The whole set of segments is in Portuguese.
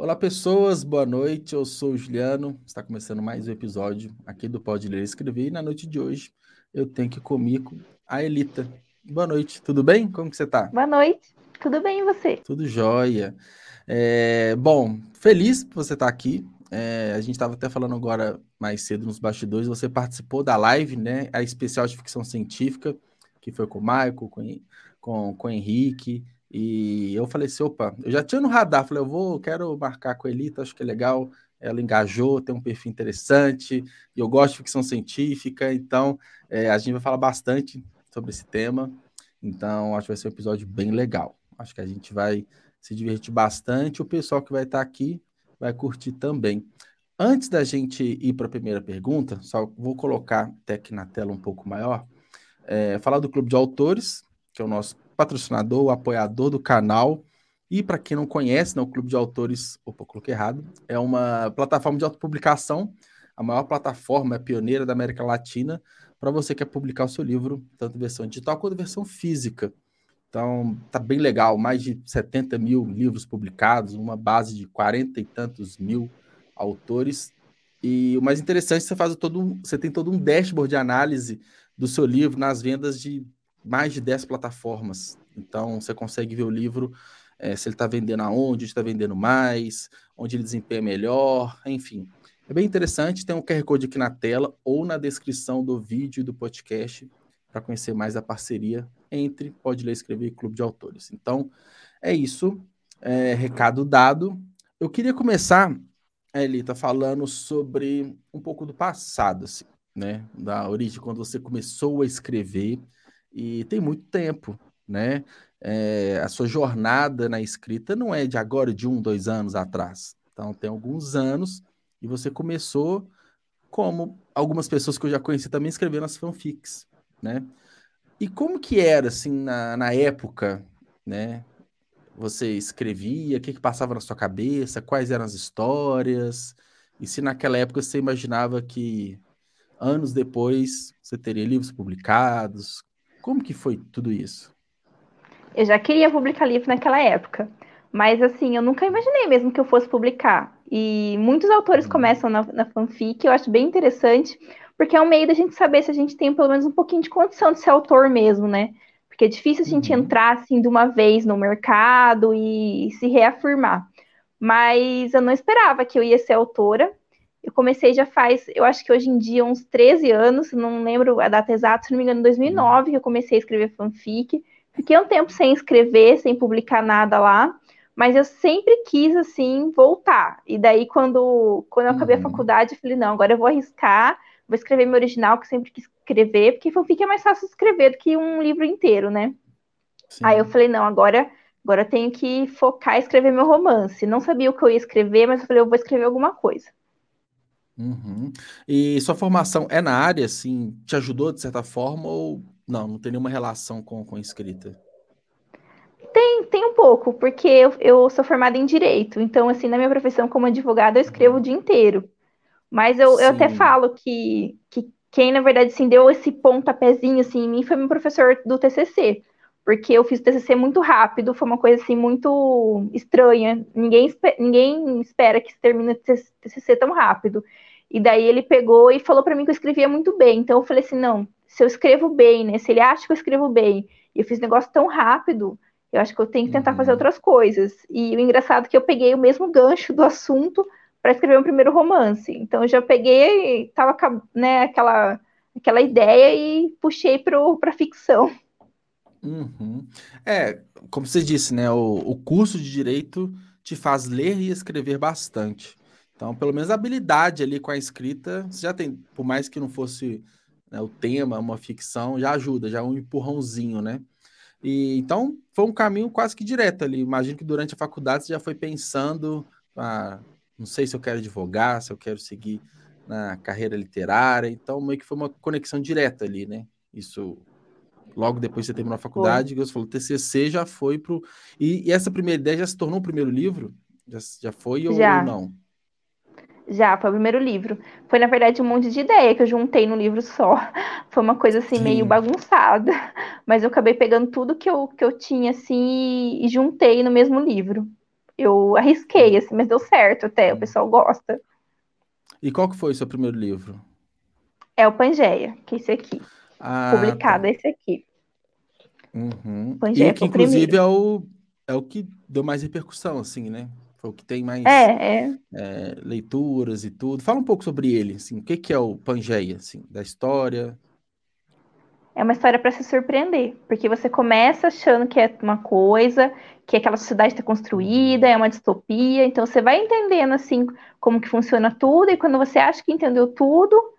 Olá, pessoas, boa noite. Eu sou o Juliano. Está começando mais um episódio aqui do Pode Ler e Escrever. E na noite de hoje eu tenho aqui comigo a Elita. Boa noite, tudo bem? Como que você está? Boa noite, tudo bem e você? Tudo jóia. É, bom, feliz por você estar aqui. É, a gente estava até falando agora mais cedo nos bastidores. Você participou da live, né? A especial de ficção científica, que foi com o Michael, com, com, com o Henrique. E eu falei assim: opa, eu já tinha no radar. Falei, eu vou, quero marcar com a Elita, acho que é legal. Ela engajou, tem um perfil interessante. E eu gosto de ficção científica, então é, a gente vai falar bastante sobre esse tema. Então, acho que vai ser um episódio bem legal. Acho que a gente vai se divertir bastante. O pessoal que vai estar aqui vai curtir também. Antes da gente ir para a primeira pergunta, só vou colocar até aqui na tela um pouco maior, é, falar do Clube de Autores, que é o nosso patrocinador, apoiador do canal. E para quem não conhece, né, o Clube de Autores, opa, coloquei errado, é uma plataforma de autopublicação, a maior plataforma, é pioneira da América Latina, para você que quer publicar o seu livro, tanto versão digital quanto versão física. Então, tá bem legal, mais de 70 mil livros publicados, uma base de 40 e tantos mil autores. E o mais interessante, você faz todo um, você tem todo um dashboard de análise do seu livro nas vendas de mais de 10 plataformas. Então, você consegue ver o livro, é, se ele está vendendo aonde, está vendendo mais, onde ele desempenha melhor, enfim. É bem interessante, tem um QR Code aqui na tela ou na descrição do vídeo e do podcast para conhecer mais a parceria entre Pode Ler, Escrever e Clube de Autores. Então, é isso. É, recado dado. Eu queria começar, Elita, falando sobre um pouco do passado, assim, né? Da origem, quando você começou a escrever, e tem muito tempo, né? É, a sua jornada na escrita não é de agora, de um, dois anos atrás. Então, tem alguns anos, e você começou como algumas pessoas que eu já conheci também escrevendo as fanfics, né? E como que era, assim, na, na época, né? Você escrevia, o que, que passava na sua cabeça, quais eram as histórias, e se naquela época você imaginava que anos depois você teria livros publicados, como que foi tudo isso? Eu já queria publicar livro naquela época, mas assim, eu nunca imaginei mesmo que eu fosse publicar. E muitos autores uhum. começam na, na fanfic, eu acho bem interessante, porque é um meio da gente saber se a gente tem pelo menos um pouquinho de condição de ser autor mesmo, né? Porque é difícil a gente uhum. entrar assim de uma vez no mercado e se reafirmar. Mas eu não esperava que eu ia ser autora. Eu comecei já faz, eu acho que hoje em dia, uns 13 anos, não lembro a data exata, se não me engano, em 2009 que eu comecei a escrever fanfic. Fiquei um tempo sem escrever, sem publicar nada lá, mas eu sempre quis, assim, voltar. E daí, quando, quando eu acabei uhum. a faculdade, eu falei, não, agora eu vou arriscar vou escrever meu original, que sempre quis escrever, porque fanfic é mais fácil escrever do que um livro inteiro, né? Sim. Aí eu falei, não, agora, agora eu tenho que focar em escrever meu romance. Não sabia o que eu ia escrever, mas eu falei, eu vou escrever alguma coisa. Uhum. E sua formação é na área, assim, te ajudou de certa forma ou não? Não tem nenhuma relação com, com escrita? Tem, tem um pouco, porque eu, eu sou formada em Direito. Então, assim, na minha profissão como advogada, eu escrevo o dia inteiro. Mas eu, eu até falo que, que quem, na verdade, assim, deu esse pontapézinho assim, em mim foi meu professor do TCC. Porque eu fiz o TCC muito rápido, foi uma coisa assim muito estranha. Ninguém, ninguém espera que se termine o TCC tão rápido. E daí ele pegou e falou para mim que eu escrevia muito bem. Então eu falei assim: não, se eu escrevo bem, né? Se ele acha que eu escrevo bem, e eu fiz negócio tão rápido, eu acho que eu tenho que tentar uhum. fazer outras coisas. E o engraçado é que eu peguei o mesmo gancho do assunto para escrever um primeiro romance. Então eu já peguei, tava né, aquela aquela ideia e puxei para ficção. Uhum. É, como você disse, né? O, o curso de direito te faz ler e escrever bastante. Então, pelo menos a habilidade ali com a escrita, você já tem, por mais que não fosse né, o tema, uma ficção, já ajuda, já é um empurrãozinho, né? E, então, foi um caminho quase que direto ali. Imagino que durante a faculdade você já foi pensando, ah, não sei se eu quero advogar, se eu quero seguir na carreira literária. Então, meio que foi uma conexão direta ali, né? Isso logo depois que você terminou a faculdade, você falou, TCC já foi pro... E, e, essa primeira ideia já se tornou o primeiro livro? Já, já foi ou, já. ou não? Já, foi o primeiro livro. Foi, na verdade, um monte de ideia que eu juntei no livro só. Foi uma coisa, assim, Sim. meio bagunçada. Mas eu acabei pegando tudo que eu, que eu tinha, assim, e, e juntei no mesmo livro. eu arrisquei, assim, mas deu certo até, o pessoal gosta. E qual que foi o seu primeiro livro? É o Pangeia, que é esse aqui. Ah, publicado, tá. esse aqui. Uhum. E que, inclusive, é o, é o que deu mais repercussão, assim, né? Foi o que tem mais é, é. É, leituras e tudo. Fala um pouco sobre ele, assim, o que, que é o Pangeia, assim, da história. É uma história para se surpreender, porque você começa achando que é uma coisa, que aquela sociedade está construída, é uma distopia, então você vai entendendo assim como que funciona tudo, e quando você acha que entendeu tudo,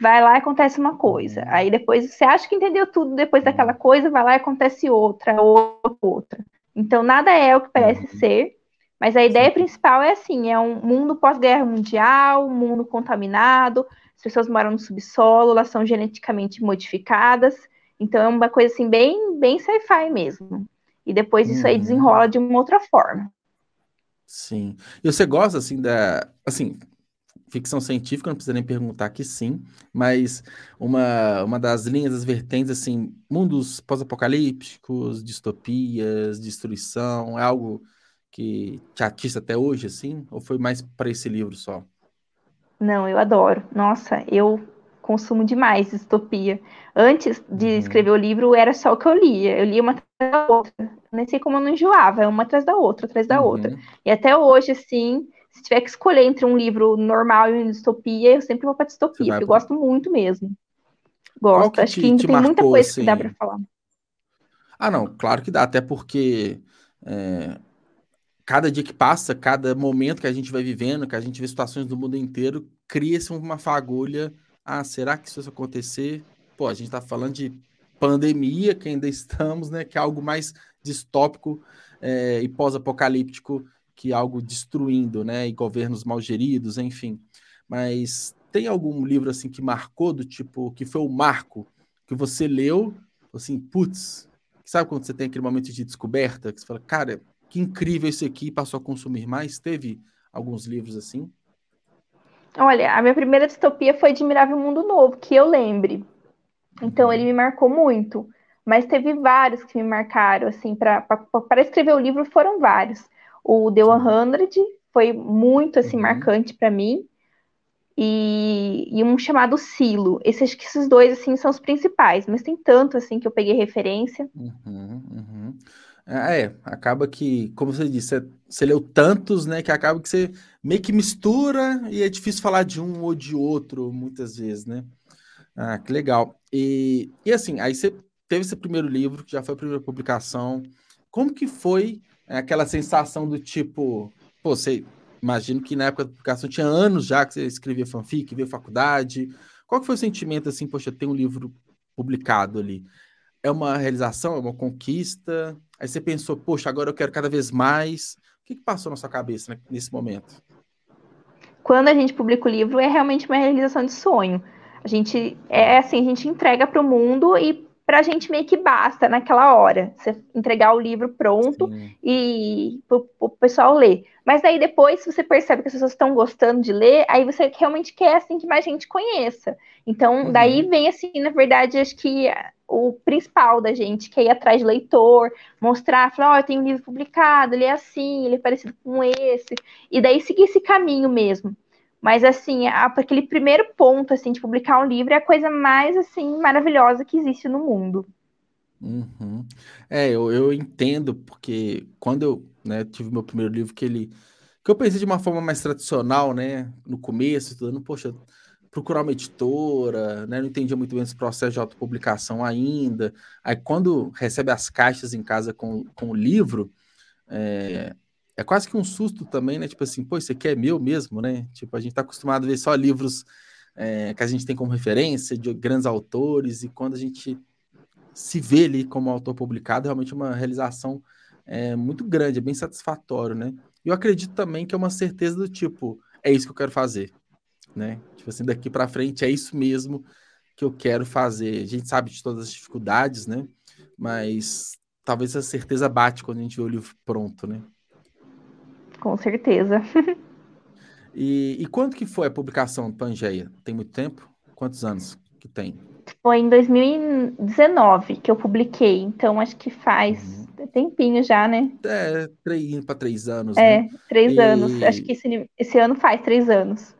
vai lá e acontece uma coisa. Uhum. Aí depois você acha que entendeu tudo depois daquela uhum. coisa, vai lá e acontece outra, outra, outra. Então nada é o que parece uhum. ser, mas a ideia principal é assim: é um mundo pós-guerra mundial, um mundo contaminado, as pessoas moram no subsolo, elas são geneticamente modificadas, então é uma coisa assim bem, bem sci-fi mesmo. E depois isso aí desenrola de uma outra forma. Sim. E você gosta assim da, assim, ficção científica, não precisa nem perguntar que sim, mas uma, uma das linhas, das vertentes, assim, mundos pós-apocalípticos, distopias, destruição, é algo que te atiça até hoje, assim? Ou foi mais para esse livro só? Não, eu adoro. Nossa, eu consumo demais distopia. Antes de uhum. escrever o livro, era só o que eu lia. Eu lia uma atrás da outra. Nem sei como eu não enjoava, uma atrás da outra, atrás da uhum. outra. E até hoje, assim, se tiver que escolher entre um livro normal e uma distopia, eu sempre vou para distopia, porque eu gosto muito mesmo. Gosto. Que Acho te, que ainda tem marcou, muita coisa assim... que dá para falar. Ah, não, claro que dá, até porque é, cada dia que passa, cada momento que a gente vai vivendo, que a gente vê situações do mundo inteiro, cria-se uma fagulha. Ah, será que isso acontecer? Pô, a gente está falando de pandemia, que ainda estamos, né? Que é algo mais distópico é, e pós-apocalíptico que algo destruindo, né? E governos mal geridos, enfim. Mas tem algum livro assim que marcou do tipo que foi o marco que você leu, assim, putz, sabe quando você tem aquele momento de descoberta que você fala, cara, que incrível esse aqui, passou a consumir mais? Teve alguns livros assim? Olha, a minha primeira distopia foi Admirável Mundo Novo, que eu lembre. Então uhum. ele me marcou muito. Mas teve vários que me marcaram, assim, para escrever o livro foram vários. O The 100 foi muito, assim, uhum. marcante para mim. E, e, um chamado Silo. Esses, acho que esses dois, assim, são os principais. Mas tem tanto, assim, que eu peguei referência. Uhum, uhum. É, é, acaba que, como você disse, você, você, leu tantos, né, que acaba que você meio que mistura e é difícil falar de um ou de outro muitas vezes, né? Ah, que legal. E, e assim, aí você teve esse primeiro livro, que já foi a primeira publicação. Como que foi é, aquela sensação do tipo, pô, você imagino que na época da publicação tinha anos já que você escrevia fanfic, veio faculdade. Qual que foi o sentimento assim, poxa, tem um livro publicado ali? É uma realização, é uma conquista? Aí você pensou, poxa, agora eu quero cada vez mais. O que, que passou na sua cabeça né, nesse momento? Quando a gente publica o livro, é realmente uma realização de sonho. A gente é assim, a gente entrega para o mundo e para a gente meio que basta naquela hora. Você entregar o livro pronto Sim. e o pessoal ler. Mas aí depois, se você percebe que as pessoas estão gostando de ler, aí você realmente quer assim que mais gente conheça. Então, uhum. daí vem assim, na verdade, acho que o principal da gente, que é ir atrás de leitor, mostrar, falar, ó, oh, eu tenho um livro publicado, ele é assim, ele é parecido com esse, e daí seguir esse caminho mesmo. Mas, assim, aquele primeiro ponto, assim, de publicar um livro é a coisa mais, assim, maravilhosa que existe no mundo. Uhum. É, eu, eu entendo, porque quando eu né, tive meu primeiro livro, que ele... que eu pensei de uma forma mais tradicional, né, no começo, estudando, poxa, procurar uma editora, né? Não entendia muito bem esse processo de autopublicação ainda. Aí quando recebe as caixas em casa com, com o livro, é, é quase que um susto também, né? Tipo assim, pô, isso aqui é meu mesmo, né? Tipo, a gente tá acostumado a ver só livros é, que a gente tem como referência de grandes autores, e quando a gente se vê ali como autor publicado, é realmente uma realização é, muito grande, é bem satisfatório, né? E eu acredito também que é uma certeza do tipo, é isso que eu quero fazer, né? Tipo assim, daqui para frente é isso mesmo que eu quero fazer. A gente sabe de todas as dificuldades, né? Mas talvez a certeza bate quando a gente vê o livro pronto, né? Com certeza. e, e quando que foi a publicação do Pangeia? Tem muito tempo? Quantos anos que tem? Foi em 2019 que eu publiquei, então acho que faz. Uhum. tempinho já, né? É, três, para três anos. É, né? três e... anos. Acho que esse, esse ano faz três anos.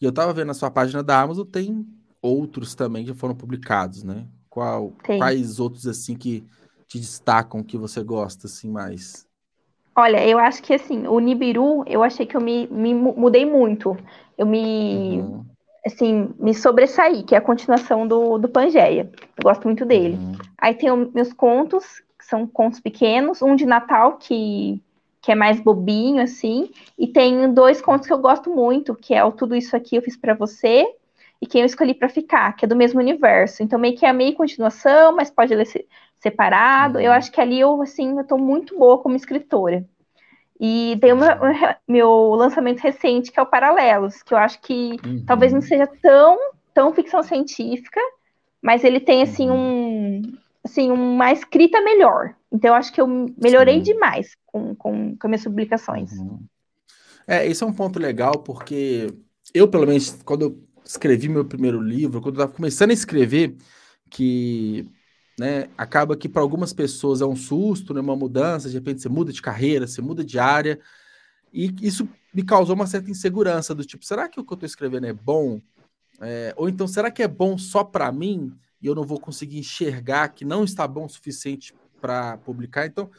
E eu tava vendo na sua página da Amazon, tem outros também que foram publicados, né? Qual, quais outros, assim, que te destacam, que você gosta, assim, mais? Olha, eu acho que, assim, o Nibiru, eu achei que eu me, me mudei muito. Eu me... Uhum assim, me sobressaí, que é a continuação do, do Pangeia. Eu gosto muito dele. Uhum. Aí tem os meus contos, que são contos pequenos, um de Natal, que, que é mais bobinho, assim, e tem dois contos que eu gosto muito, que é o Tudo Isso Aqui Eu Fiz para Você, e Quem Eu Escolhi para Ficar, que é do mesmo universo. Então, meio que é meio continuação, mas pode ler separado. Uhum. Eu acho que ali eu, assim, eu tô muito boa como escritora. E tem o meu, meu, lançamento recente, que é o Paralelos, que eu acho que uhum. talvez não seja tão, tão ficção científica, mas ele tem, assim, uhum. um assim, uma escrita melhor. Então, eu acho que eu melhorei Sim. demais com, com, com minhas publicações. Uhum. É, esse é um ponto legal, porque eu, pelo menos, quando eu escrevi meu primeiro livro, quando eu estava começando a escrever, que né? Acaba que para algumas pessoas é um susto, né? uma mudança, de repente você muda de carreira, você muda de área, e isso me causou uma certa insegurança do tipo, será que o que eu estou escrevendo é bom? É, ou então, será que é bom só para mim e eu não vou conseguir enxergar que não está bom o suficiente para publicar? Então,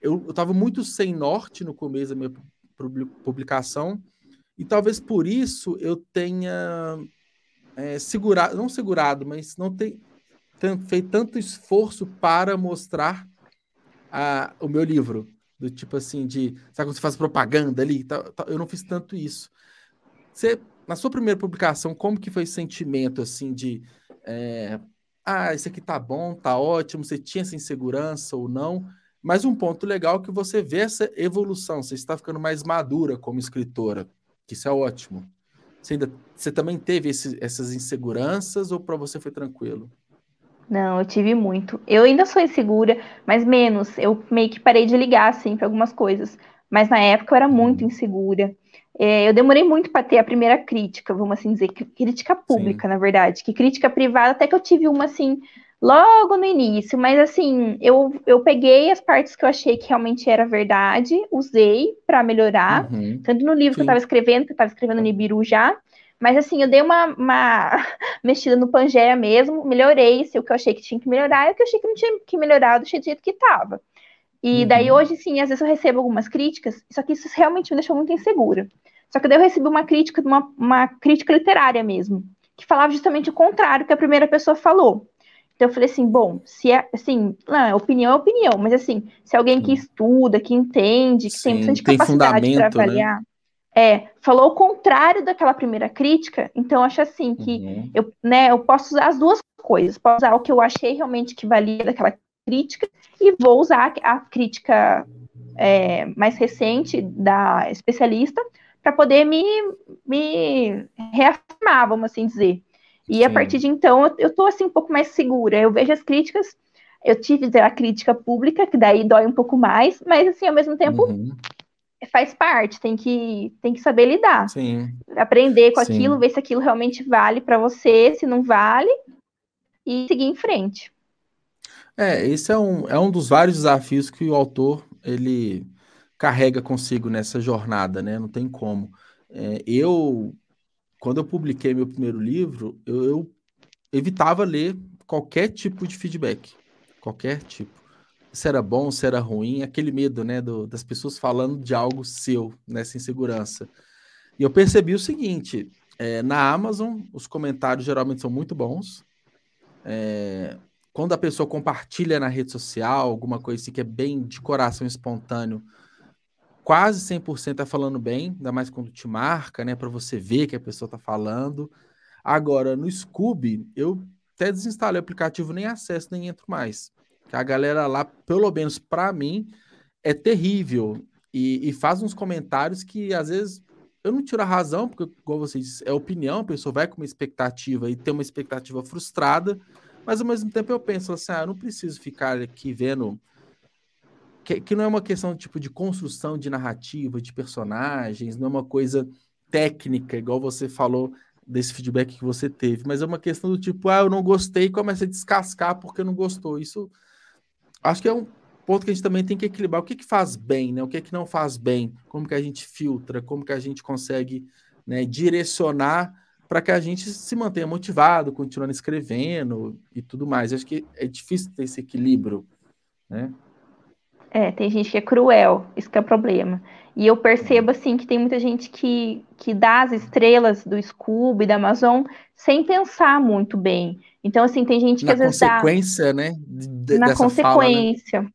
eu estava muito sem norte no começo da minha publicação, e talvez por isso eu tenha é, segurado, não segurado, mas não tem, feito tanto esforço para mostrar a, o meu livro. Do tipo assim, de. Sabe quando você faz propaganda ali? Tá, tá, eu não fiz tanto isso. Você, na sua primeira publicação, como que foi esse sentimento assim de. É, ah, isso aqui tá bom, tá ótimo, você tinha essa insegurança ou não? Mas um ponto legal é que você vê essa evolução, você está ficando mais madura como escritora, que isso é ótimo. Você, ainda, você também teve esse, essas inseguranças ou para você foi tranquilo? Não, eu tive muito. Eu ainda sou insegura, mas menos. Eu meio que parei de ligar, assim, para algumas coisas. Mas na época eu era muito uhum. insegura. É, eu demorei muito para ter a primeira crítica, vamos assim dizer, crítica pública, Sim. na verdade. Que crítica privada, até que eu tive uma, assim, logo no início. Mas, assim, eu, eu peguei as partes que eu achei que realmente era verdade, usei para melhorar. Uhum. Tanto no livro Sim. que eu estava escrevendo, que eu estava escrevendo Nibiru já, mas assim, eu dei uma, uma mexida no Pangeia mesmo, melhorei se o que eu achei que tinha que melhorar e o que eu achei que não tinha que melhorar do jeito que estava. E uhum. daí hoje, sim, às vezes eu recebo algumas críticas, só que isso realmente me deixou muito insegura. Só que daí eu recebi uma crítica, uma, uma crítica literária mesmo, que falava justamente o contrário que a primeira pessoa falou. Então eu falei assim, bom, se é assim, não, opinião é opinião, mas assim, se alguém que estuda, que entende, que Sim, tem bastante tem capacidade para né? avaliar, né? é, falou o contrário daquela primeira crítica, então acho assim que uhum. eu, né, eu posso usar as duas coisas, posso usar o que eu achei realmente que valia daquela crítica e vou usar a crítica é, mais recente da especialista para poder me, me reafirmar, vamos assim dizer. E Sim. a partir de então eu estou assim um pouco mais segura. Eu vejo as críticas, eu tive a crítica pública, que daí dói um pouco mais, mas assim, ao mesmo tempo, uhum faz parte, tem que, tem que saber lidar. Sim. Aprender com Sim. aquilo, ver se aquilo realmente vale para você, se não vale, e seguir em frente. É, esse é um, é um dos vários desafios que o autor ele carrega consigo nessa jornada, né? Não tem como. É, eu, quando eu publiquei meu primeiro livro, eu, eu evitava ler qualquer tipo de feedback, qualquer tipo se era bom, se era ruim, aquele medo, né, do, das pessoas falando de algo seu, nessa insegurança. E eu percebi o seguinte: é, na Amazon, os comentários geralmente são muito bons. É, quando a pessoa compartilha na rede social, alguma coisa assim que é bem de coração espontâneo, quase 100% é falando bem, ainda mais quando te marca, né, para você ver que a pessoa está falando. Agora, no Scooby, eu até desinstalei o aplicativo, nem acesso, nem entro mais a galera lá, pelo menos para mim, é terrível. E, e, faz uns comentários que às vezes eu não tiro a razão, porque, como você disse, é opinião, a pessoa vai com uma expectativa e tem uma expectativa frustrada, mas ao mesmo tempo eu penso assim, ah, eu não preciso ficar aqui vendo. Que, que não é uma questão tipo de construção de narrativa, de personagens, não é uma coisa técnica, igual você falou desse feedback que você teve, mas é uma questão do tipo, ah, eu não gostei, começa a descascar porque não gostou. Isso acho que é um, ponto que a gente também tem que equilibrar o que, que faz bem, né? O que, que não faz bem, como que a gente filtra, como que a gente consegue né, direcionar para que a gente se mantenha motivado, continuando escrevendo e tudo mais. Acho que é difícil ter esse equilíbrio, né? É, tem gente que é cruel, isso que é o problema. E eu percebo, assim, que tem muita gente que, que dá as estrelas do Scooby, da Amazon, sem pensar muito bem. Então, assim, tem gente que na às vezes dá... Na consequência, né? De, na consequência. Fala, né?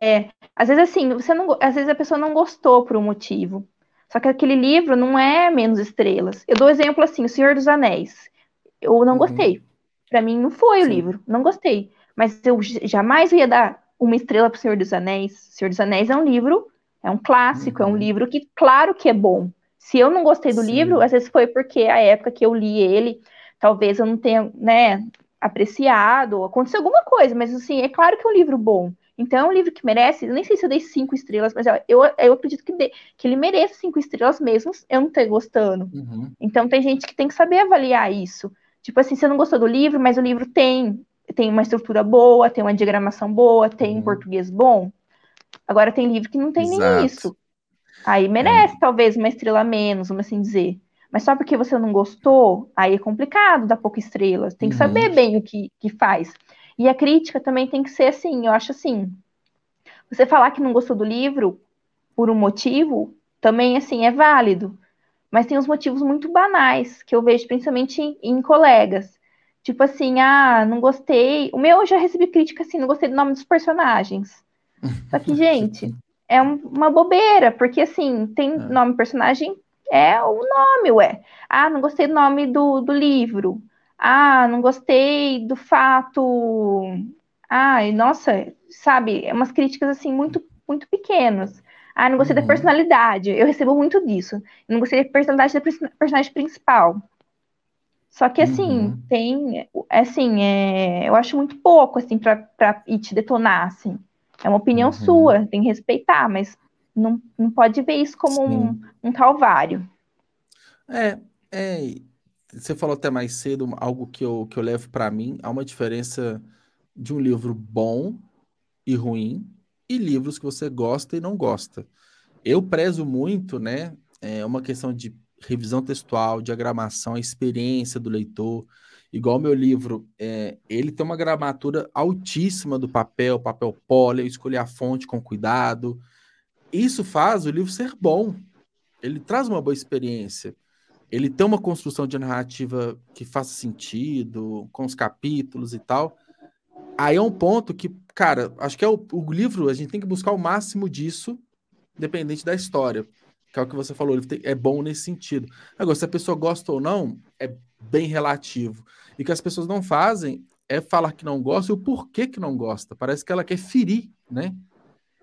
É. Às vezes, assim, você não... Às vezes a pessoa não gostou por um motivo. Só que aquele livro não é menos estrelas. Eu dou exemplo assim, O Senhor dos Anéis. Eu não uhum. gostei. Para mim, não foi Sim. o livro. Não gostei. Mas eu jamais ia dar uma estrela para o Senhor dos Anéis. O Senhor dos Anéis é um livro, é um clássico, uhum. é um uhum. livro que, claro que é bom. Se eu não gostei do Sim. livro, às vezes foi porque a época que eu li ele, talvez eu não tenha, né, apreciado, aconteceu alguma coisa, mas assim, é claro que é um livro bom. Então é um livro que merece, eu nem sei se eu dei cinco estrelas, mas eu, eu acredito que, de, que ele merece cinco estrelas mesmo, eu não ter gostando. Uhum. Então tem gente que tem que saber avaliar isso. Tipo assim, você não gostou do livro, mas o livro tem tem uma estrutura boa, tem uma diagramação boa, tem uhum. um português bom. Agora tem livro que não tem Exato. nem isso. Aí merece, é. talvez, uma estrela menos, vamos assim dizer. Mas só porque você não gostou, aí é complicado dar pouca estrela. Tem que uhum. saber bem o que, que faz. E a crítica também tem que ser assim, eu acho assim. Você falar que não gostou do livro por um motivo, também assim é válido. Mas tem uns motivos muito banais que eu vejo principalmente em, em colegas. Tipo assim, ah, não gostei. O meu eu já recebi crítica assim, não gostei do nome dos personagens. Só que, gente, é um, uma bobeira, porque assim, tem é. nome personagem, é o nome, ué. Ah, não gostei do nome do, do livro. Ah, não gostei do fato. Ai, nossa, sabe, é umas críticas assim muito, muito pequenas. Ah, não gostei uhum. da personalidade. Eu recebo muito disso. não gostei da personalidade da personagem principal. Só que assim, uhum. tem, assim, é, eu acho muito pouco assim para ir te detonar, assim. É uma opinião uhum. sua, tem que respeitar, mas não, não pode ver isso como um, um calvário. É, é, você falou até mais cedo algo que eu, que eu levo para mim, há uma diferença de um livro bom e ruim e livros que você gosta e não gosta. Eu prezo muito, né, é uma questão de revisão textual, diagramação, a experiência do leitor. Igual meu livro, é, ele tem uma gramatura altíssima do papel, papel poli, eu escolhi a fonte com cuidado. Isso faz o livro ser bom. Ele traz uma boa experiência. Ele tem uma construção de narrativa que faça sentido, com os capítulos e tal. Aí é um ponto que, cara, acho que é o, o livro, a gente tem que buscar o máximo disso, independente da história que é o que você falou, ele é bom nesse sentido. Agora, se a pessoa gosta ou não, é bem relativo. E o que as pessoas não fazem é falar que não gosta e o porquê que não gosta. Parece que ela quer ferir, né?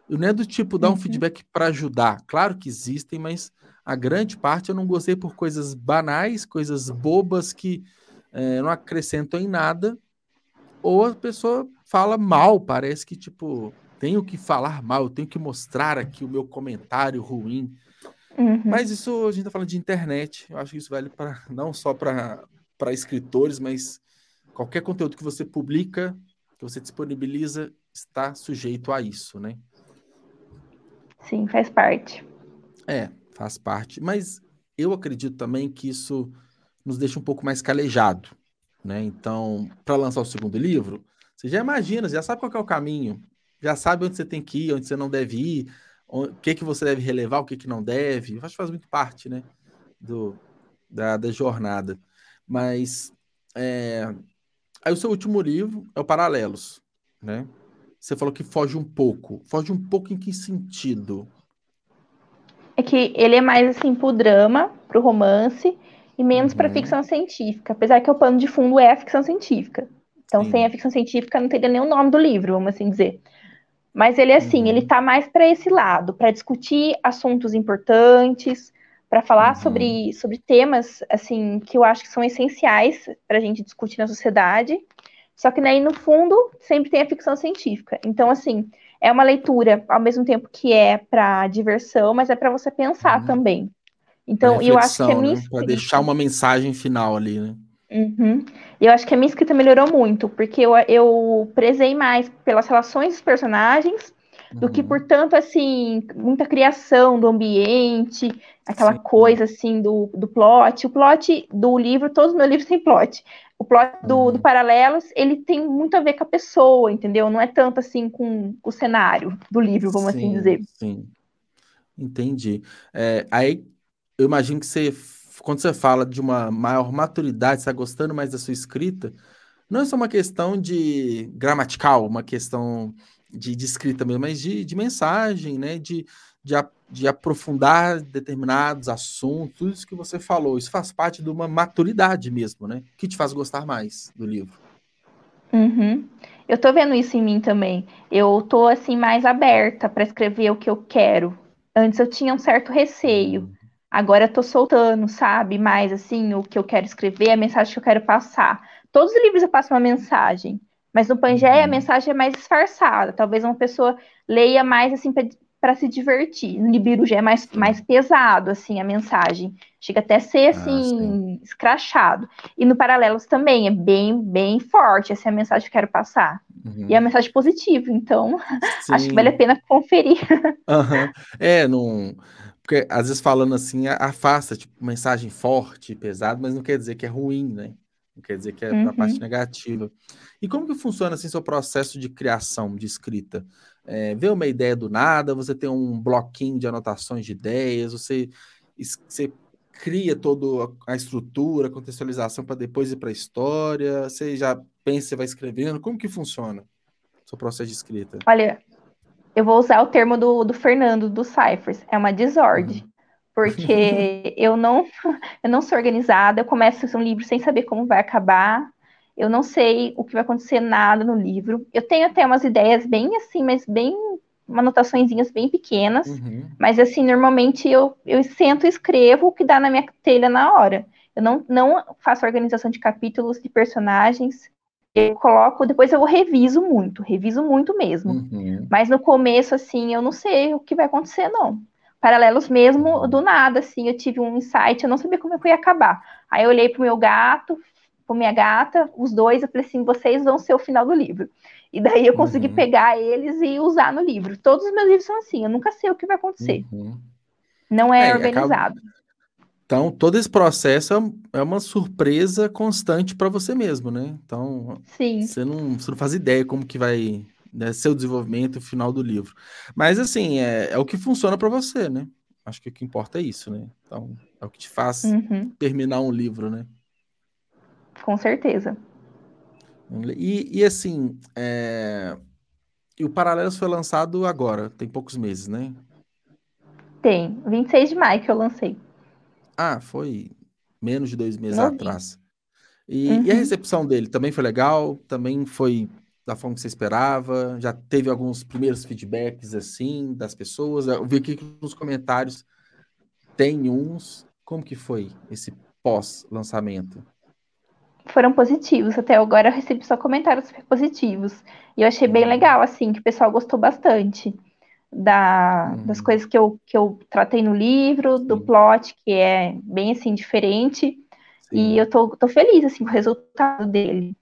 E não é do tipo dar um uhum. feedback para ajudar. Claro que existem, mas a grande parte eu não gostei por coisas banais, coisas bobas que é, não acrescentam em nada. Ou a pessoa fala mal, parece que, tipo, tenho que falar mal, tenho que mostrar aqui o meu comentário ruim. Uhum. Mas isso a gente está falando de internet. Eu acho que isso vale para não só para escritores, mas qualquer conteúdo que você publica, que você disponibiliza, está sujeito a isso, né? Sim, faz parte. É, faz parte. Mas eu acredito também que isso nos deixa um pouco mais calejado, né? Então, para lançar o segundo livro, você já imagina, já sabe qual é o caminho, já sabe onde você tem que ir, onde você não deve ir, o que, que você deve relevar, o que, que não deve. Acho que faz muito parte, né? Do, da, da jornada. Mas é... aí o seu último livro é o Paralelos, né? Você falou que foge um pouco. Foge um pouco em que sentido? É que ele é mais assim pro drama, pro romance e menos uhum. para ficção científica, apesar que o pano de fundo é a ficção científica. Então, Sim. sem a ficção científica não teria nem o nome do livro, vamos assim dizer. Mas ele, assim, uhum. ele tá mais para esse lado, para discutir assuntos importantes, para falar uhum. sobre, sobre temas, assim, que eu acho que são essenciais para a gente discutir na sociedade. Só que, daí, no fundo, sempre tem a ficção científica. Então, assim, é uma leitura, ao mesmo tempo que é para diversão, mas é para você pensar uhum. também. Então, eu acho que a minha né? Para deixar uma mensagem final ali, né? Uhum. Eu acho que a minha escrita melhorou muito, porque eu, eu prezei mais pelas relações dos personagens do que por tanto, assim, muita criação do ambiente, aquela Sim. coisa, assim, do, do plot. O plot do livro, todos os meus livros têm plot. O plot do, uhum. do Paralelos, ele tem muito a ver com a pessoa, entendeu? Não é tanto, assim, com, com o cenário do livro, vamos assim sim, assim dizer. Sim, entendi. É, aí, eu imagino que você, quando você fala de uma maior maturidade, você está gostando mais da sua escrita, não é só uma questão de gramatical, uma questão de, de escrita mesmo, mas de, de mensagem, né? De, de, de, aprofundar determinados assuntos, tudo isso que você falou. Isso faz parte de uma maturidade mesmo, né? Que te faz gostar mais do livro. Uhum. Eu tô vendo isso em mim também. Eu tô assim mais aberta para escrever o que eu quero. Antes eu tinha um certo receio. Uhum. Agora eu tô soltando, sabe? Mais assim, o que eu quero escrever, a mensagem que eu quero passar. Todos os livros eu passo uma mensagem, mas no Pangeia uhum. a mensagem é mais disfarçada. Talvez uma pessoa leia mais assim para se divertir. No Nibiru já é mais, mais pesado assim a mensagem. Chega até a ser ah, assim ah, escrachado. E no Paralelos também é bem bem forte essa é a mensagem que eu quero passar. Uhum. E é a mensagem positiva, então acho que vale a pena conferir. Uhum. É, não porque às vezes falando assim afasta tipo mensagem forte, pesada, mas não quer dizer que é ruim, né? Não quer dizer que é uhum. a parte negativa. E como que funciona assim seu processo de criação, de escrita? É, vê uma ideia do nada, você tem um bloquinho de anotações de ideias, você, você cria toda a estrutura, a contextualização para depois ir para a história, você já pensa, você vai escrevendo, como que funciona o seu processo de escrita? Olha, eu vou usar o termo do, do Fernando, do Cyphers, é uma desordem. Uhum porque eu não eu não sou organizada, eu começo um livro sem saber como vai acabar, eu não sei o que vai acontecer nada no livro. Eu tenho até umas ideias bem assim, mas bem uma anotaçõezinhas bem pequenas, uhum. mas assim, normalmente eu, eu sento e escrevo o que dá na minha telha na hora. Eu não, não faço organização de capítulos, de personagens, eu coloco, depois eu reviso muito, reviso muito mesmo. Uhum. Mas no começo, assim, eu não sei o que vai acontecer, não paralelos mesmo do nada, assim, eu tive um insight, eu não sabia como é que ia acabar. Aí eu olhei pro meu gato, pro minha gata, os dois, eu falei assim, vocês vão ser o final do livro. E daí eu consegui uhum. pegar eles e usar no livro. Todos os meus livros são assim, eu nunca sei o que vai acontecer. Uhum. Não é, é organizado. Acaba... Então, todo esse processo é, é uma surpresa constante para você mesmo, né? Então. Você, não, você não faz ideia como que vai né, seu desenvolvimento final do livro. Mas assim, é, é o que funciona para você, né? Acho que o que importa é isso, né? Então, é o que te faz uhum. terminar um livro, né? Com certeza. E, e assim, é... e o Paralelos foi lançado agora, tem poucos meses, né? Tem, 26 de maio que eu lancei. Ah, foi menos de dois meses atrás. E, uhum. e, a uhum. recepção dele também foi legal? Também foi da forma que você esperava? Já teve alguns primeiros feedbacks assim das pessoas? Eu vi aqui que nos comentários tem uns. Como que foi esse pós-lançamento? Foram positivos. Até agora eu recebi só comentários positivos. E eu achei bem uhum. legal, assim, que o pessoal gostou bastante da, uhum. das coisas que eu, que eu tratei no livro, Sim. do plot, que é bem, assim, diferente. Sim. E eu tô, tô feliz, assim, com o resultado dele.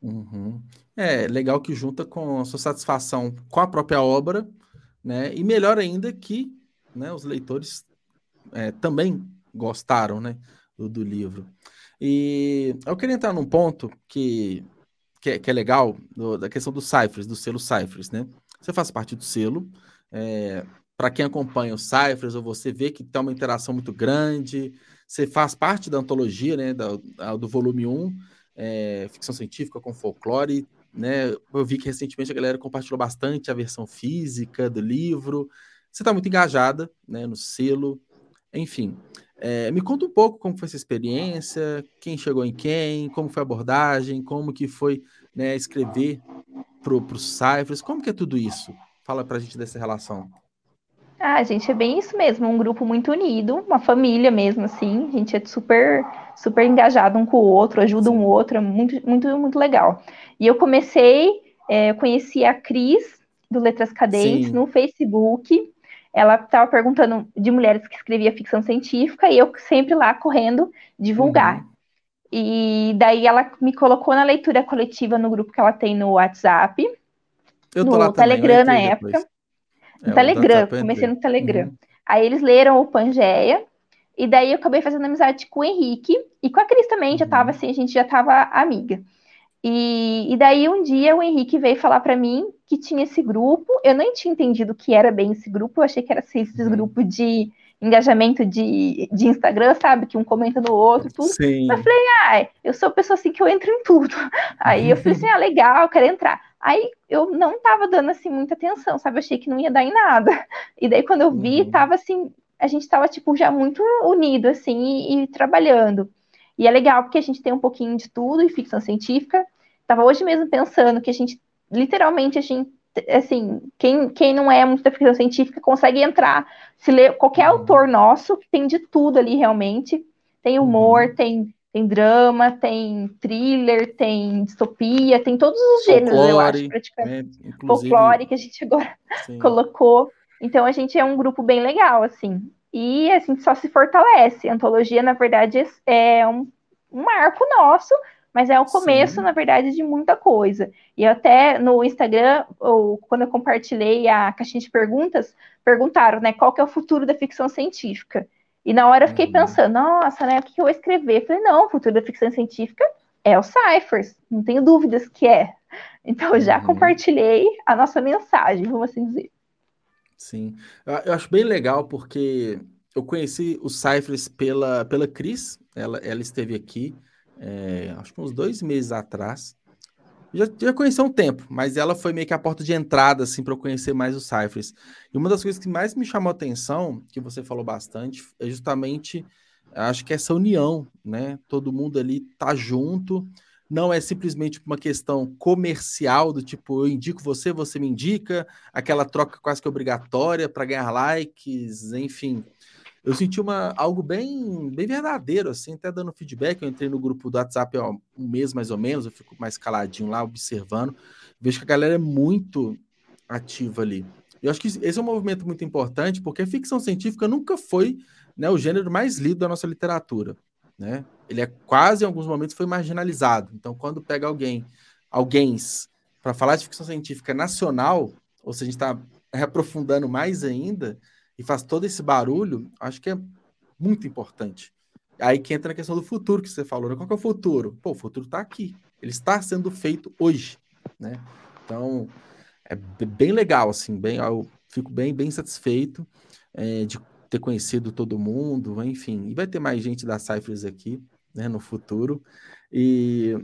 Uhum. É, legal que junta com a sua satisfação com a própria obra, né? E melhor ainda que né, os leitores é, também gostaram, né? Do, do, livro. E eu queria entrar num ponto que, que, é, que é legal, do, da questão dos ciphers, do selo ciphers, né? Você faz parte do selo. É, Para quem acompanha os ciphers, ou você vê que tem uma interação muito grande, você faz parte da antologia, né? Do, do volume 1, é, ficção científica com folclore, né? Eu vi que recentemente a galera compartilhou bastante a versão física do livro. Você está muito engajada, né, no selo. Enfim, é, me conta um pouco como foi essa experiência, quem chegou em quem, como foi a abordagem, como que foi né, escrever para os ciphers, como que é tudo isso? Fala para a gente dessa relação. Ah, gente, é bem isso mesmo, um grupo muito unido, uma família mesmo, assim, a gente é super, super engajado um com o outro, ajuda Sim. um outro, é muito, muito, muito legal. E eu comecei, é, eu conheci a Cris, do Letras Cadentes, Sim. no Facebook, ela estava perguntando de mulheres que escrevia ficção científica, e eu sempre lá correndo divulgar. Uhum. E daí ela me colocou na leitura coletiva no grupo que ela tem no WhatsApp, eu no Telegram na época. No é, Telegram, comecei no Telegram. Uhum. Aí eles leram o Pangeia, e daí eu acabei fazendo amizade com o Henrique, e com a Cris também, uhum. já tava assim, a gente já tava amiga. E, e daí um dia o Henrique veio falar para mim que tinha esse grupo, eu nem tinha entendido o que era bem esse grupo, eu achei que era assim, esses uhum. grupos de engajamento de, de Instagram, sabe? Que um comenta no outro, tudo. Sim. Eu falei, ah, eu sou pessoa assim que eu entro em tudo. Aí eu falei assim, ah, legal, quero entrar. Aí eu não tava dando assim muita atenção, sabe? Eu achei que não ia dar em nada. E daí quando eu vi, uhum. tava assim, a gente tava tipo já muito unido assim e, e, trabalhando. E é legal porque a gente tem um pouquinho de tudo em ficção científica. Tava hoje mesmo pensando que a gente literalmente a gente assim, quem, quem não é muito da ficção científica consegue entrar, se ler qualquer uhum. autor nosso, tem de tudo ali realmente. Tem humor, uhum. tem, tem drama, tem thriller, tem distopia, tem todos os gêneros, Folclore, eu acho, praticamente. Né? Folclore, que a gente agora Sim. colocou. Então a gente é um grupo bem legal, assim. E a gente só se fortalece. A antologia, na verdade, é um, um marco nosso mas é o começo, Sim. na verdade, de muita coisa. E até no Instagram, ou quando eu compartilhei a caixinha de perguntas, perguntaram, né, qual que é o futuro da ficção científica? E na hora eu fiquei uhum. pensando, nossa, né, o que eu vou escrever? Eu falei, não, o futuro da ficção científica é o Cyphers, não tenho dúvidas que é. Então eu já uhum. compartilhei a nossa mensagem, vamos assim dizer. Sim, eu acho bem legal porque eu conheci o Cyphers pela, pela Cris, ela, ela esteve aqui, é, acho que uns dois meses atrás. Já, já conheci há um tempo, mas ela foi meio que a porta de entrada, assim, para eu conhecer mais os Cyphers. E uma das coisas que mais me chamou a atenção, que você falou bastante, é justamente, acho que essa união, né? Todo mundo ali tá junto, não é simplesmente uma questão comercial do tipo eu indico você, você me indica, aquela troca quase que obrigatória para ganhar likes, enfim eu senti uma, algo bem, bem verdadeiro, assim, até dando feedback. Eu entrei no grupo do WhatsApp há um mês mais ou menos, eu fico mais caladinho lá, observando. Vejo que a galera é muito ativa ali. Eu acho que esse é um movimento muito importante, porque a ficção científica nunca foi né, o gênero mais lido da nossa literatura. Né? Ele é quase, em alguns momentos, foi marginalizado. Então, quando pega alguém, alguém para falar de ficção científica nacional, ou se a gente está aprofundando mais ainda, e faz todo esse barulho, acho que é muito importante. Aí que entra a questão do futuro que você falou. Né? Qual que é o futuro? Pô, o futuro está aqui. Ele está sendo feito hoje, né? Então, é bem legal, assim, bem, eu fico bem, bem satisfeito é, de ter conhecido todo mundo, enfim. E vai ter mais gente da Cyphers aqui, né, no futuro. E,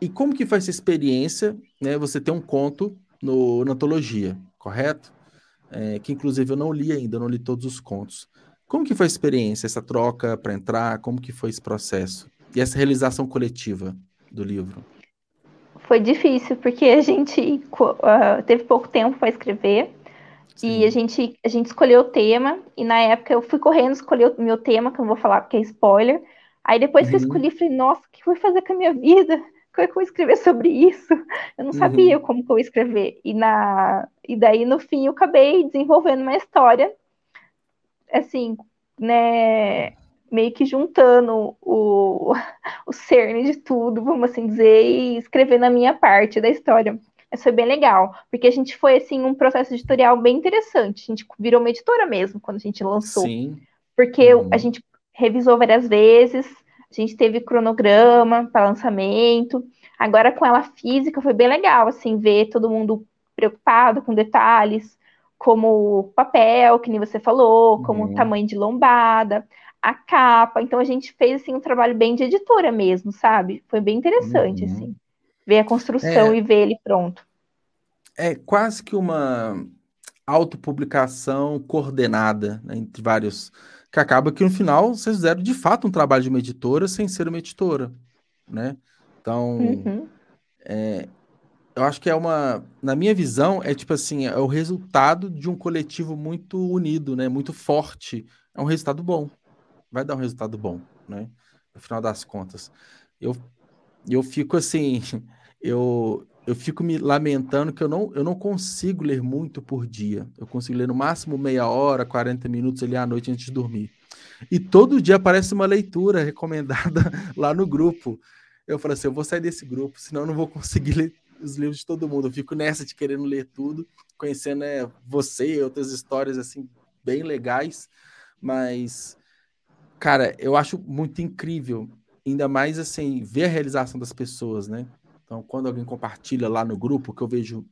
e como que foi essa experiência, né, você ter um conto no, na antologia, correto? É, que inclusive eu não li ainda, eu não li todos os contos. Como que foi a experiência, essa troca para entrar? Como que foi esse processo? E essa realização coletiva do livro? Foi difícil, porque a gente uh, teve pouco tempo para escrever. Sim. E a gente, a gente escolheu o tema, e na época eu fui correndo escolher o meu tema, que eu não vou falar porque é spoiler. Aí depois uhum. que eu uhum. escolhi, falei, nossa, o que eu vou fazer com a minha vida? Como que eu vou escrever sobre isso? Eu não sabia uhum. como que eu ia escrever. E, na, e daí, no fim, eu acabei desenvolvendo uma história, assim, né, meio que juntando o, o cerne de tudo, vamos assim dizer, e escrevendo a minha parte da história. Isso foi bem legal, porque a gente foi, assim, um processo editorial bem interessante. A gente virou uma editora mesmo quando a gente lançou. Sim. Porque uhum. a gente revisou várias vezes, a gente teve cronograma para lançamento. Agora com ela física foi bem legal, assim, ver todo mundo preocupado com detalhes, como papel, que nem você falou, como uhum. tamanho de lombada, a capa. Então a gente fez assim um trabalho bem de editora mesmo, sabe? Foi bem interessante, uhum. assim, ver a construção é, e ver ele pronto. É quase que uma autopublicação coordenada né, entre vários que acaba que no final vocês fizeram de fato um trabalho de uma editora sem ser uma editora, né? Então, uhum. é, eu acho que é uma, na minha visão, é tipo assim, é o resultado de um coletivo muito unido, né? Muito forte. É um resultado bom. Vai dar um resultado bom, né? No final das contas. Eu, eu fico assim, eu, eu fico me lamentando que eu não, eu não consigo ler muito por dia. Eu consigo ler no máximo meia hora, 40 minutos ali à noite antes de dormir. E todo dia aparece uma leitura recomendada lá no grupo. Eu falo assim: eu vou sair desse grupo, senão eu não vou conseguir ler os livros de todo mundo. Eu fico nessa de querendo ler tudo, conhecendo né, você e outras histórias assim bem legais, mas cara, eu acho muito incrível, ainda mais assim, ver a realização das pessoas, né? Então, quando alguém compartilha lá no grupo, que eu vejo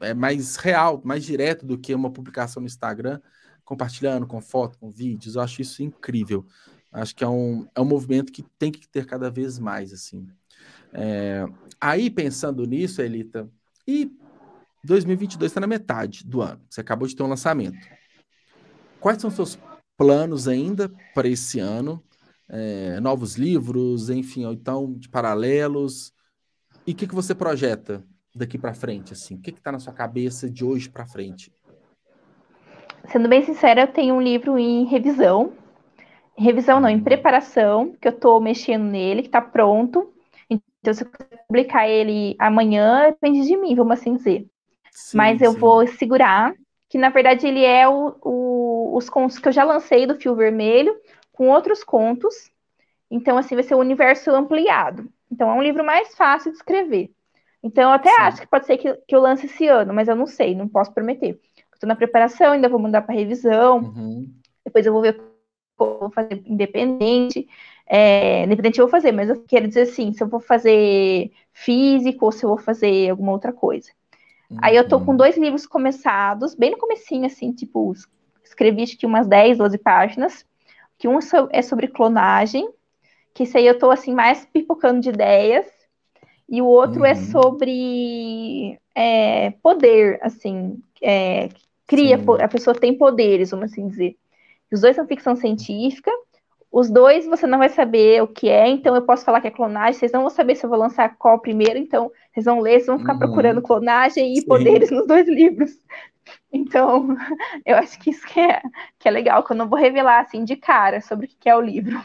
é mais real, mais direto do que uma publicação no Instagram, compartilhando com foto, com vídeos, eu acho isso incrível. Acho que é um, é um movimento que tem que ter cada vez mais, assim. É, aí, pensando nisso, Elita, e 2022 está na metade do ano, você acabou de ter um lançamento. Quais são seus planos ainda para esse ano? É, novos livros, enfim, ou então de paralelos? E o que, que você projeta daqui para frente? Assim? O que está na sua cabeça de hoje para frente? Sendo bem sincera, eu tenho um livro em revisão. Revisão não, em uhum. preparação, que eu estou mexendo nele, que está pronto. Então, se eu publicar ele amanhã, depende de mim, vamos assim dizer. Sim, Mas eu sim. vou segurar, que na verdade ele é o, o, os contos que eu já lancei do Fio Vermelho, com outros contos. Então, assim, vai ser o um universo ampliado. Então, é um livro mais fácil de escrever. Então, eu até sim. acho que pode ser que, que eu lance esse ano, mas eu não sei, não posso prometer. Estou na preparação, ainda vou mandar para revisão. Uhum. Depois eu vou ver vou fazer independente. É, independente eu vou fazer, mas eu quero dizer assim, se eu vou fazer físico ou se eu vou fazer alguma outra coisa. Uhum. Aí eu tô com uhum. dois livros começados, bem no comecinho, assim, tipo, escrevi acho que umas 10, 12 páginas, que um é sobre clonagem, que isso aí eu tô, assim, mais pipocando de ideias, e o outro é uhum. é sobre é, poder, assim, é, cria, Sim. a pessoa tem poderes, vamos assim dizer. Os dois são ficção científica, os dois você não vai saber o que é, então eu posso falar que é clonagem, vocês não vão saber se eu vou lançar qual primeiro, então vocês vão ler, vocês vão ficar uhum. procurando clonagem e Sim. poderes nos dois livros. Então, eu acho que isso que é, que é legal, que eu não vou revelar assim de cara sobre o que é o livro.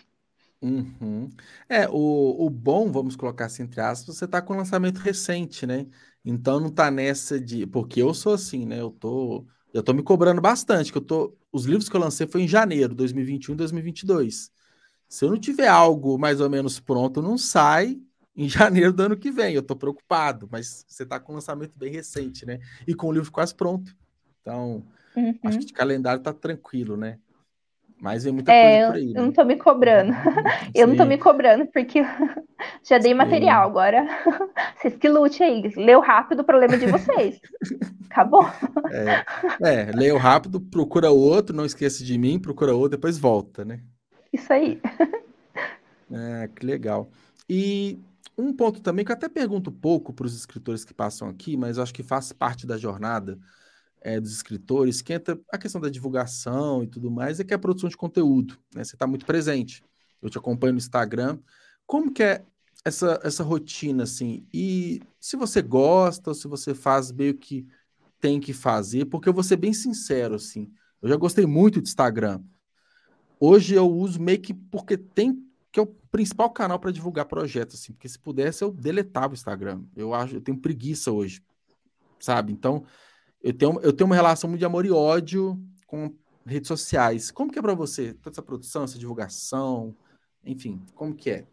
Uhum. É, o, o bom, vamos colocar assim entre aspas, você está com um lançamento recente, né? Então não tá nessa de. Porque eu sou assim, né? Eu tô. Eu tô me cobrando bastante, que eu tô. Os livros que eu lancei foi em janeiro, 2021 e 2022. Se eu não tiver algo mais ou menos pronto, não sai em janeiro do ano que vem. Eu tô preocupado, mas você tá com um lançamento bem recente, né? E com o livro quase pronto. Então, uhum. acho que de calendário tá tranquilo, né? Mas vem muita é, coisa por aí. Eu né? não tô me cobrando. eu não tô me cobrando, porque já dei Sim. material. Agora, vocês que lute aí. Leu rápido o problema de vocês. Acabou. É, é, leu rápido, procura outro, não esqueça de mim, procura outro, depois volta, né? Isso aí. É, que legal. E um ponto também que eu até pergunto pouco para os escritores que passam aqui, mas acho que faz parte da jornada é, dos escritores, que entra a questão da divulgação e tudo mais, é que é a produção de conteúdo. Né? Você está muito presente. Eu te acompanho no Instagram. Como que é essa, essa rotina, assim? E se você gosta, ou se você faz meio que tem que fazer, porque eu vou ser bem sincero, assim. Eu já gostei muito do Instagram. Hoje eu uso meio que porque tem que é o principal canal para divulgar projetos, assim, porque se pudesse eu deletava o Instagram. Eu acho, eu tenho preguiça hoje, sabe? Então, eu tenho, eu tenho uma relação muito de amor e ódio com redes sociais. Como que é para você? Toda essa produção, essa divulgação, enfim, como que é?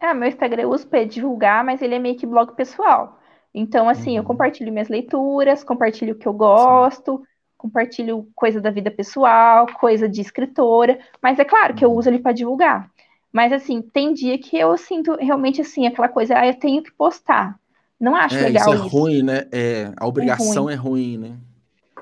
É, meu Instagram eu uso para divulgar, mas ele é meio que blog pessoal. Então, assim, uhum. eu compartilho minhas leituras, compartilho o que eu gosto, Sim. compartilho coisa da vida pessoal, coisa de escritora, mas é claro que eu uhum. uso ele para divulgar. Mas, assim, tem dia que eu sinto realmente, assim, aquela coisa, ah, eu tenho que postar. Não acho é, legal isso. É isso. ruim, né? É, a obrigação é ruim, é ruim né?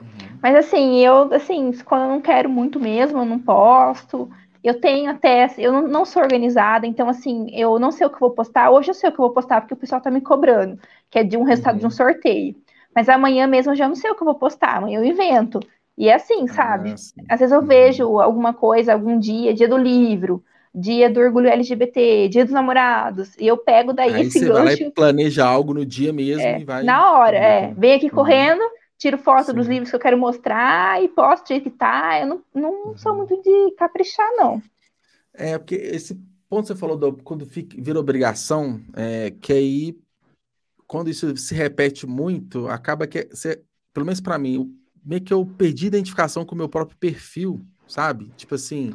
Uhum. Mas assim, eu assim, quando eu não quero muito mesmo, eu não posto. Eu tenho até, eu não, não, sou organizada, então assim, eu não sei o que vou postar. Hoje eu sei o que eu vou postar porque o pessoal tá me cobrando, que é de um resultado uhum. de um uhum. sorteio. Mas amanhã mesmo eu já não sei o que eu vou postar, amanhã eu invento. E é assim, sabe? Ah, Às vezes eu uhum. vejo alguma coisa, algum dia, dia do livro, dia do orgulho LGBT, dia dos namorados, e eu pego daí Aí esse você gancho. Vai lá e planeja algo no dia mesmo é, e vai. Na hora, é. Vem aqui uhum. correndo, tiro foto Sim. dos livros que eu quero mostrar e posto do jeito que tá. Eu não, não uhum. sou muito de caprichar, não. É, porque esse ponto que você falou do, quando fica, vira obrigação, é, que aí, quando isso se repete muito, acaba que, você, pelo menos para mim, meio que eu perdi identificação com o meu próprio perfil, sabe? Tipo assim,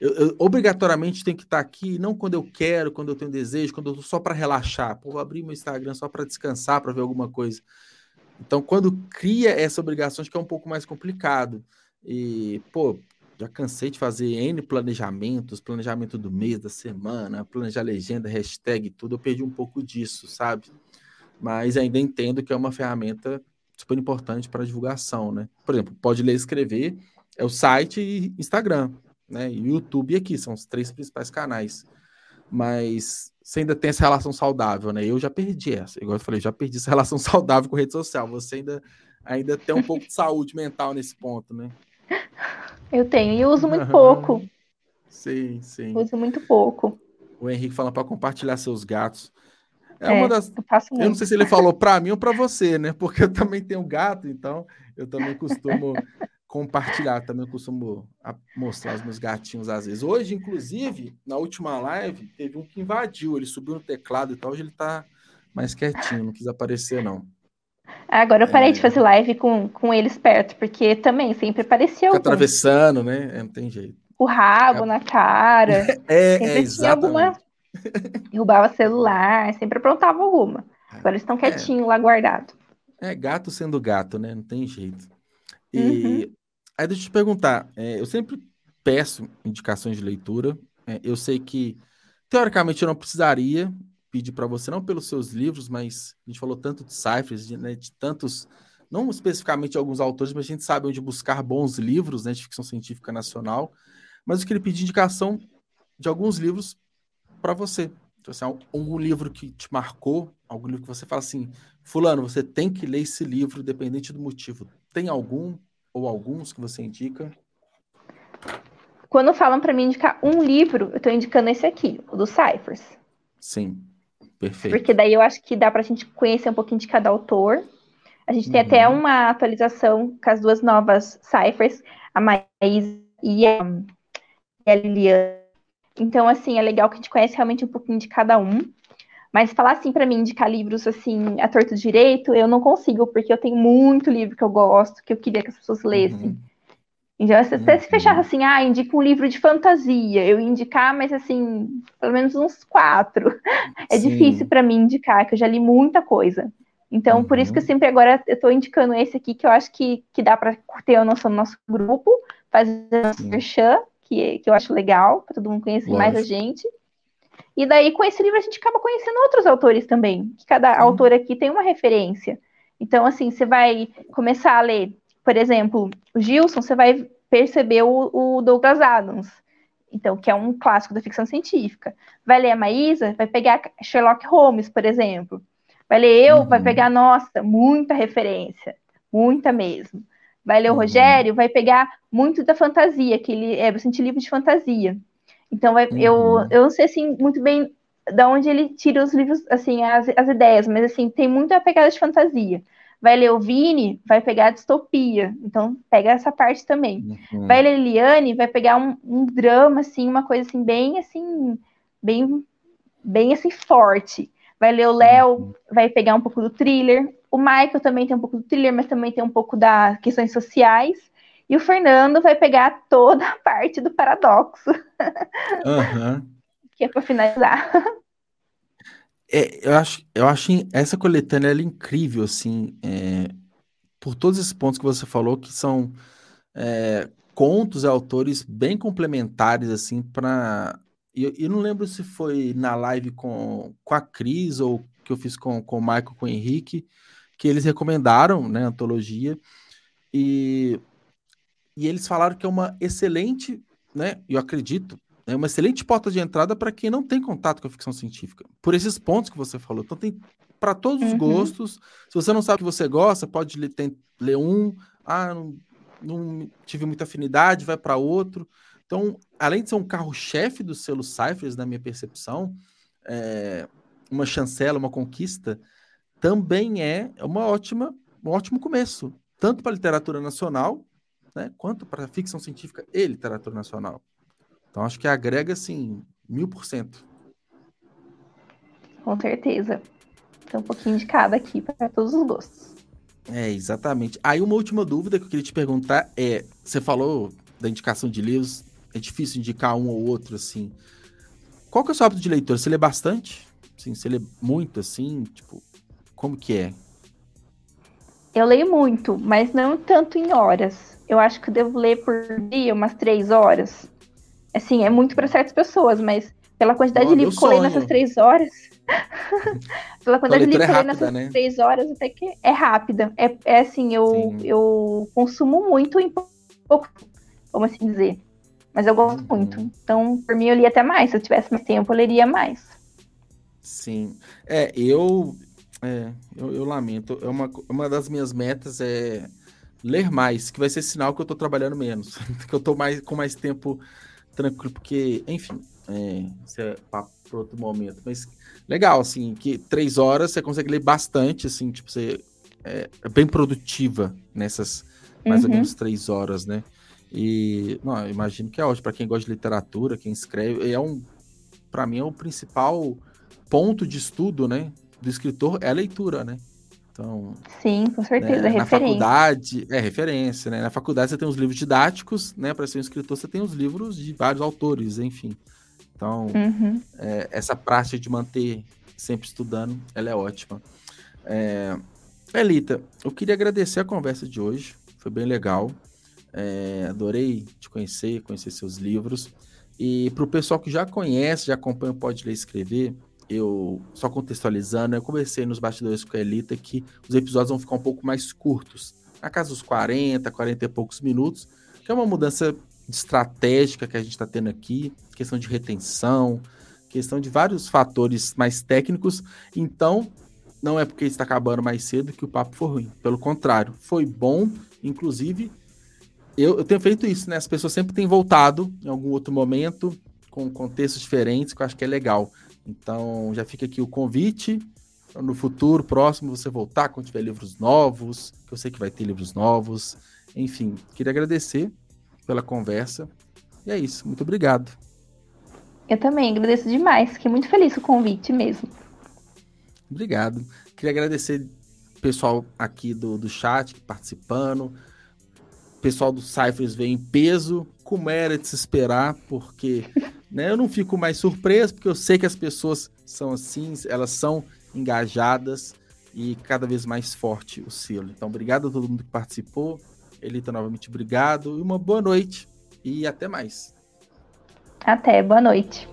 eu, eu, obrigatoriamente tem que estar aqui, não quando eu quero, quando eu tenho desejo, quando eu tô só para relaxar. Pô, vou abrir meu Instagram só para descansar, para ver alguma coisa. Então, quando cria essa obrigação, acho que é um pouco mais complicado. E, pô, já cansei de fazer N planejamentos, planejamento do mês, da semana, planejar legenda, hashtag, tudo. Eu perdi um pouco disso, sabe? Mas ainda entendo que é uma ferramenta super importante para divulgação, né? Por exemplo, pode ler e escrever, é o site e Instagram, né? E YouTube aqui, são os três principais canais. Mas você ainda tem essa relação saudável, né? Eu já perdi essa, igual eu falei, já perdi essa relação saudável com rede social. Você ainda, ainda tem um pouco de saúde mental nesse ponto, né? Eu tenho, e uso muito pouco. Sim, sim. Uso muito pouco. O Henrique fala para compartilhar seus gatos. É, é uma das. Eu, faço eu não sei se ele falou para mim ou para você, né? Porque eu também tenho gato, então eu também costumo compartilhar, também costumo mostrar os meus gatinhos às vezes. Hoje, inclusive, na última live, teve um que invadiu, ele subiu no teclado e tal, hoje ele tá mais quietinho, não quis aparecer, não. Agora eu parei é... de fazer live com, com eles perto, porque também sempre parecia Fica atravessando, né? É, não tem jeito. O rabo é... na cara. É, é exatamente. Alguma... Derrubava celular, sempre aprontava alguma. É. Agora eles estão é. quietinhos lá guardados. É, gato sendo gato, né? Não tem jeito. E uhum. aí deixa eu te perguntar, é, eu sempre peço indicações de leitura. É, eu sei que, teoricamente, eu não precisaria pedir para você, não pelos seus livros, mas a gente falou tanto de ciphers, de, né, de tantos, não especificamente alguns autores, mas a gente sabe onde buscar bons livros né, de ficção científica nacional. Mas eu queria pedir indicação de alguns livros para você. Então, assim, algum livro que te marcou, algum livro que você fala assim, fulano, você tem que ler esse livro, independente do motivo. Tem algum ou alguns que você indica? Quando falam para mim indicar um livro, eu estou indicando esse aqui, o do Cyphers. Sim, perfeito. Porque daí eu acho que dá para a gente conhecer um pouquinho de cada autor. A gente tem uhum. até uma atualização com as duas novas Cyphers, a Maís e a, e a então, assim, é legal que a gente conhece realmente um pouquinho de cada um. Mas falar assim para mim, indicar livros assim, a torto direito, eu não consigo, porque eu tenho muito livro que eu gosto, que eu queria que as pessoas lessem. Uhum. Então, se você uhum. se fechar assim, ah, indica um livro de fantasia, eu indicar, mas assim, pelo menos uns quatro. É Sim. difícil para mim indicar, que eu já li muita coisa. Então, uhum. por isso que eu uhum. sempre agora eu tô indicando esse aqui, que eu acho que, que dá para ter a noção do nosso grupo, fazer nosso merchan, que, que eu acho legal, para todo mundo conhecer Lógico. mais a gente. E daí, com esse livro, a gente acaba conhecendo outros autores também, que cada Sim. autor aqui tem uma referência. Então, assim, você vai começar a ler, por exemplo, o Gilson, você vai perceber o, o Douglas Adams, então, que é um clássico da ficção científica. Vai ler a Maísa, vai pegar Sherlock Holmes, por exemplo. Vai ler eu, uhum. vai pegar, nossa, muita referência, muita mesmo. Vai ler o uhum. Rogério, vai pegar muito da fantasia, que ele é bastante livro de fantasia. Então, vai, uhum. eu, eu não sei assim muito bem da onde ele tira os livros, assim, as, as ideias, mas assim, tem muita pegada de fantasia. Vai ler o Vini, vai pegar a distopia. Então, pega essa parte também. Uhum. Vai ler Eliane, vai pegar um, um, drama, assim, uma coisa assim, bem assim, bem, bem assim, forte. Vai ler o Léo, uhum. vai pegar um pouco do thriller. O Michael também tem um pouco do thriller, mas também tem um pouco das questões sociais. E o Fernando vai pegar toda a parte do paradoxo. Uhum. que é para finalizar. É, eu acho, eu acho essa coletânea é incrível, assim, é, por todos esses pontos que você falou, que são é, contos e autores bem complementares, assim, para. Eu, eu não lembro se foi na live com, com a Cris ou que eu fiz com, com o Michael, com o Henrique, que eles recomendaram, né, antologia, e, e eles falaram que é uma excelente, né, eu acredito, é uma excelente porta de entrada para quem não tem contato com a ficção científica, por esses pontos que você falou. Então tem para todos os uhum. gostos. Se você não sabe o que você gosta, pode ler, tem, ler um, ah, não, não tive muita afinidade, vai para outro. Então, além de ser um carro-chefe do selo Cyphers, na minha percepção, é, uma chancela, uma conquista, também é uma ótima, um ótimo começo, tanto para a literatura nacional, né, quanto para a ficção científica e literatura nacional. Então, acho que agrega, assim, mil por cento. Com certeza. Tem um pouquinho de cada aqui para todos os gostos. É, exatamente. Aí, uma última dúvida que eu queria te perguntar é: você falou da indicação de livros, é difícil indicar um ou outro, assim. Qual que é o seu hábito de leitura? Você lê bastante? Assim, você lê muito, assim? Tipo, como que é? Eu leio muito, mas não tanto em horas. Eu acho que eu devo ler por dia umas três horas. Assim, é muito para certas pessoas, mas pela quantidade oh, de livros que eu leio nessas três horas. pela quantidade de livros que eu leio nessas né? três horas, até que é rápida. É, é assim, eu, eu consumo muito em pouco, vamos assim dizer. Mas eu gosto uhum. muito. Então, por mim, eu lia até mais. Se eu tivesse mais tempo, eu leria mais. Sim. É, eu. É, eu, eu lamento. É uma, uma das minhas metas é ler mais, que vai ser sinal que eu tô trabalhando menos. que eu tô mais, com mais tempo tranquilo, porque, enfim, é, isso é papo para outro momento. Mas legal, assim, que três horas você consegue ler bastante, assim, tipo, você é, é bem produtiva nessas mais uhum. ou menos três horas, né? E não, imagino que é ótimo para quem gosta de literatura, quem escreve, é um para mim é o principal ponto de estudo, né, do escritor é a leitura, né? Então, sim, com certeza, né, na faculdade é referência, né? Na faculdade você tem os livros didáticos, né? Para ser um escritor você tem os livros de vários autores, enfim. Então, uhum. é, essa prática de manter sempre estudando, ela é ótima. É, Elita, eu queria agradecer a conversa de hoje, foi bem legal. É, adorei te conhecer, conhecer seus livros. E para o pessoal que já conhece, já acompanha o Pode Ler e Escrever, eu, só contextualizando, eu conversei nos bastidores com a Elita que os episódios vão ficar um pouco mais curtos, na casa dos 40, 40 e poucos minutos, que é uma mudança estratégica que a gente está tendo aqui, questão de retenção, questão de vários fatores mais técnicos. Então, não é porque está acabando mais cedo que o papo foi ruim. Pelo contrário, foi bom, inclusive eu, eu tenho feito isso, né? As pessoas sempre têm voltado em algum outro momento, com contextos diferentes, que eu acho que é legal. Então, já fica aqui o convite no futuro próximo você voltar quando tiver livros novos, que eu sei que vai ter livros novos. Enfim, queria agradecer pela conversa. E é isso. Muito obrigado. Eu também agradeço demais. Fiquei muito feliz com o convite mesmo. Obrigado. Queria agradecer o pessoal aqui do, do chat participando pessoal do Cyphers veio em peso, como era de se esperar, porque né, eu não fico mais surpreso, porque eu sei que as pessoas são assim, elas são engajadas e cada vez mais forte o selo. Então, obrigado a todo mundo que participou. Elita, novamente, obrigado e uma boa noite e até mais. Até, boa noite.